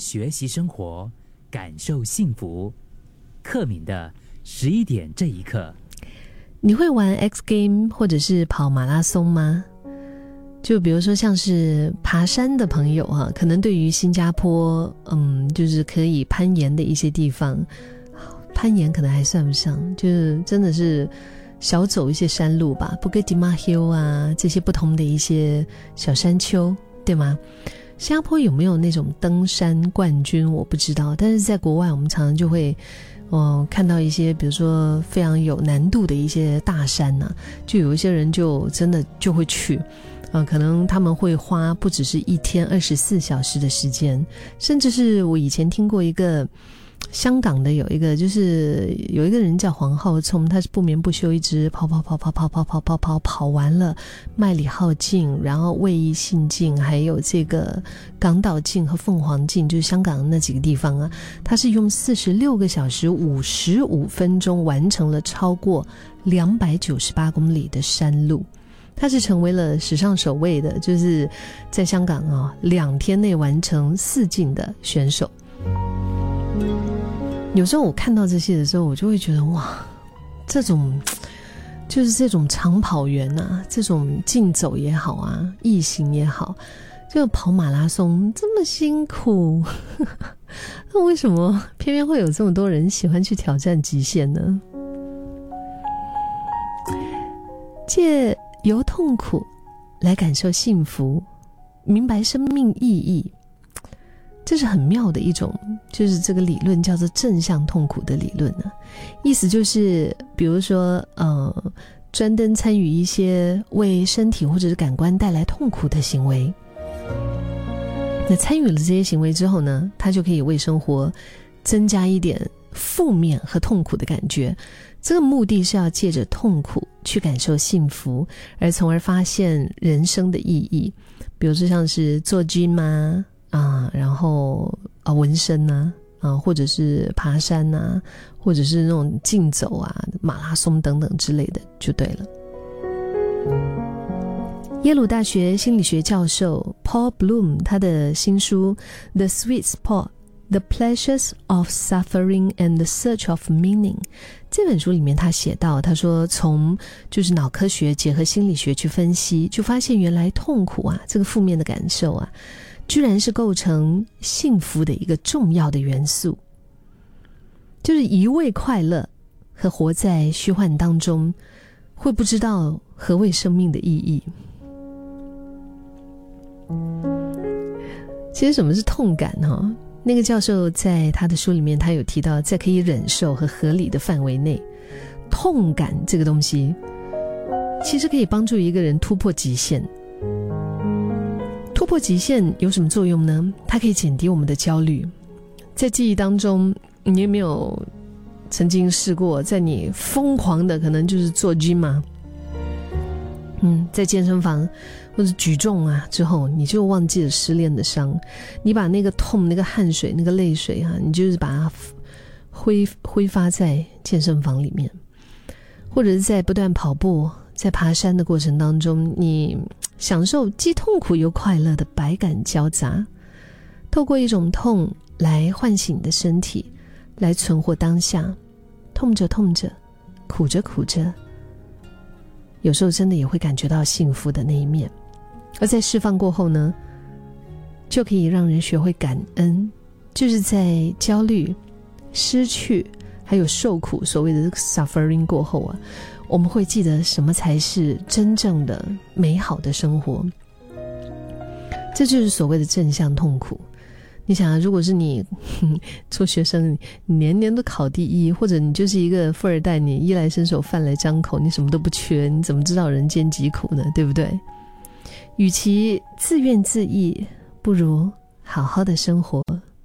学习生活，感受幸福。克敏的十一点这一刻，你会玩 X game 或者是跑马拉松吗？就比如说像是爬山的朋友哈，可能对于新加坡，嗯，就是可以攀岩的一些地方，攀岩可能还算不上，就是真的是小走一些山路吧，不 d i m a Hill 啊这些不同的一些小山丘，对吗？新加坡有没有那种登山冠军？我不知道，但是在国外，我们常常就会，嗯，看到一些，比如说非常有难度的一些大山呐，就有一些人就真的就会去，啊，可能他们会花不只是一天二十四小时的时间，甚至是我以前听过一个。香港的有一个，就是有一个人叫黄浩聪，他是不眠不休，一直跑跑跑跑跑跑跑跑跑跑完了麦理浩径，然后卫奕信径，还有这个港岛径和凤凰径，就是香港那几个地方啊，他是用四十六个小时五十五分钟完成了超过两百九十八公里的山路，他是成为了史上首位的，就是在香港啊两天内完成四径的选手。有时候我看到这些的时候，我就会觉得哇，这种就是这种长跑员呐，这种竞走也好啊，异行也好，就跑马拉松这么辛苦，那为什么偏偏会有这么多人喜欢去挑战极限呢？借由痛苦来感受幸福，明白生命意义。这是很妙的一种，就是这个理论叫做正向痛苦的理论呢。意思就是，比如说，呃，专登参与一些为身体或者是感官带来痛苦的行为。那参与了这些行为之后呢，他就可以为生活增加一点负面和痛苦的感觉。这个目的是要借着痛苦去感受幸福，而从而发现人生的意义。比如说，像是做 gym 啊。啊，然后啊，纹身呐，啊，或者是爬山呐，或者是那种竞走啊、马拉松等等之类的，就对了。耶鲁大学心理学教授 Paul Bloom 他的新书《The Sweet Spot: The Pleasures of Suffering and the Search of Meaning》这本书里面，他写到，他说从就是脑科学结合心理学去分析，就发现原来痛苦啊，这个负面的感受啊。居然是构成幸福的一个重要的元素，就是一味快乐和活在虚幻当中，会不知道何谓生命的意义。其实什么是痛感呢？那个教授在他的书里面，他有提到，在可以忍受和合理的范围内，痛感这个东西，其实可以帮助一个人突破极限。突破极限有什么作用呢？它可以减低我们的焦虑。在记忆当中，你有没有曾经试过，在你疯狂的可能就是做 gym 嘛？嗯，在健身房或者举重啊之后，你就忘记了失恋的伤，你把那个痛、那个汗水、那个泪水啊，你就是把它挥挥发在健身房里面，或者是在不断跑步。在爬山的过程当中，你享受既痛苦又快乐的百感交杂，透过一种痛来唤醒你的身体，来存活当下。痛着痛着，苦着苦着，有时候真的也会感觉到幸福的那一面。而在释放过后呢，就可以让人学会感恩，就是在焦虑、失去还有受苦，所谓的 suffering 过后啊。我们会记得什么才是真正的美好的生活？这就是所谓的正向痛苦。你想啊，如果是你 做学生，你年年都考第一，或者你就是一个富二代，你衣来伸手饭来张口，你什么都不缺，你怎么知道人间疾苦呢？对不对？与其自怨自艾，不如好好的生活。